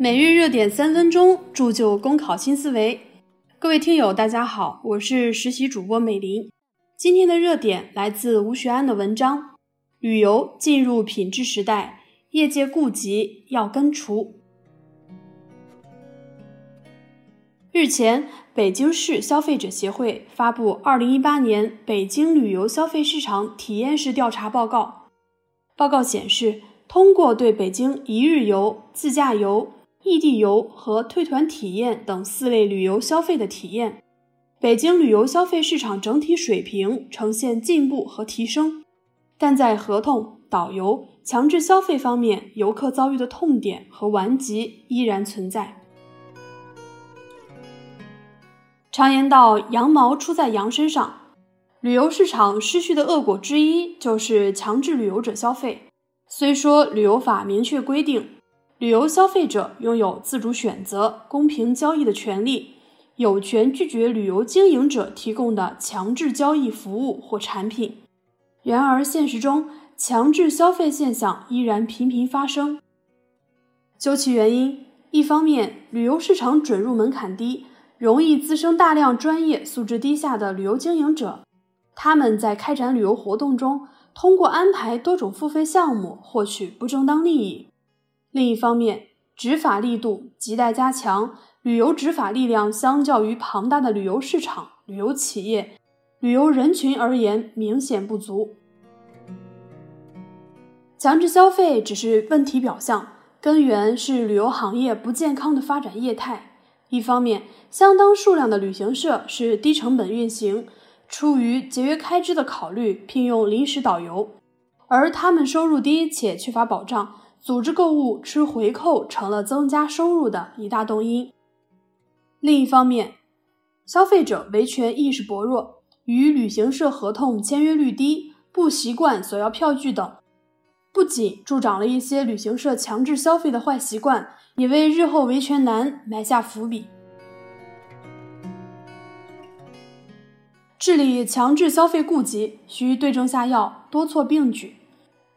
每日热点三分钟，铸就公考新思维。各位听友，大家好，我是实习主播美林。今天的热点来自吴学安的文章《旅游进入品质时代，业界痼疾要根除》。日前，北京市消费者协会发布《二零一八年北京旅游消费市场体验式调查报告》。报告显示，通过对北京一日游、自驾游、异地游和退团体验等四类旅游消费的体验，北京旅游消费市场整体水平呈现进步和提升，但在合同、导游、强制消费方面，游客遭遇的痛点和顽疾依然存在。常言道，羊毛出在羊身上，旅游市场失序的恶果之一就是强制旅游者消费。虽说旅游法明确规定。旅游消费者拥有自主选择、公平交易的权利，有权拒绝旅游经营者提供的强制交易服务或产品。然而，现实中强制消费现象依然频频发生。究其原因，一方面，旅游市场准入门槛低，容易滋生大量专业素质低下的旅游经营者，他们在开展旅游活动中，通过安排多种付费项目获取不正当利益。另一方面，执法力度亟待加强。旅游执法力量相较于庞大的旅游市场、旅游企业、旅游人群而言，明显不足。强制消费只是问题表象，根源是旅游行业不健康的发展业态。一方面，相当数量的旅行社是低成本运行，出于节约开支的考虑，聘用临时导游，而他们收入低且缺乏保障。组织购物吃回扣成了增加收入的一大动因。另一方面，消费者维权意识薄弱，与旅行社合同签约率低，不习惯索要票据等，不仅助长了一些旅行社强制消费的坏习惯，也为日后维权难埋下伏笔。治理强制消费痼疾，需对症下药，多措并举。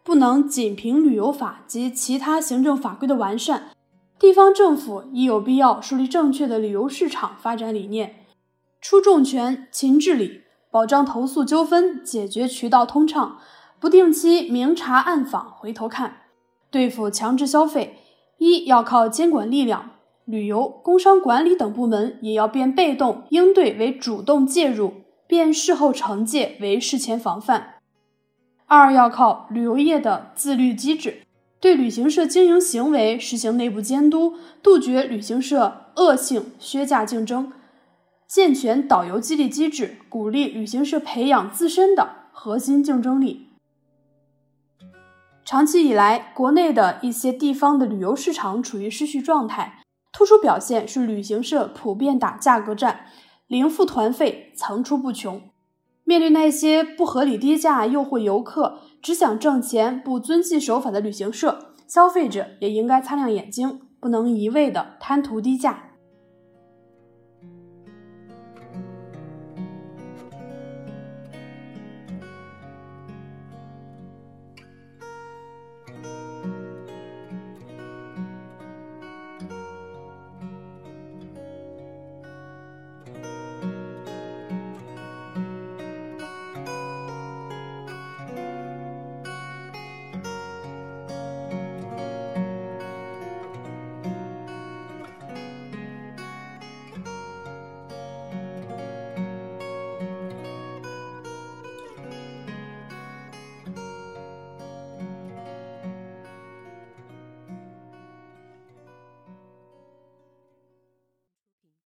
不能仅凭旅游法及其他行政法规的完善，地方政府亦有必要树立正确的旅游市场发展理念，出重拳勤治理，保障投诉纠纷解决渠道通畅，不定期明察暗访回头看。对付强制消费，一要靠监管力量，旅游、工商管理等部门也要变被动应对为主动介入，变事后惩戒为事前防范。二要靠旅游业的自律机制，对旅行社经营行为实行内部监督，杜绝旅行社恶性削价竞争，健全导游激励机制，鼓励旅行社培养自身的核心竞争力。长期以来，国内的一些地方的旅游市场处于失序状态，突出表现是旅行社普遍打价格战，零付团费层出不穷。面对那些不合理低价诱惑游客、只想挣钱、不遵纪守法的旅行社，消费者也应该擦亮眼睛，不能一味的贪图低价。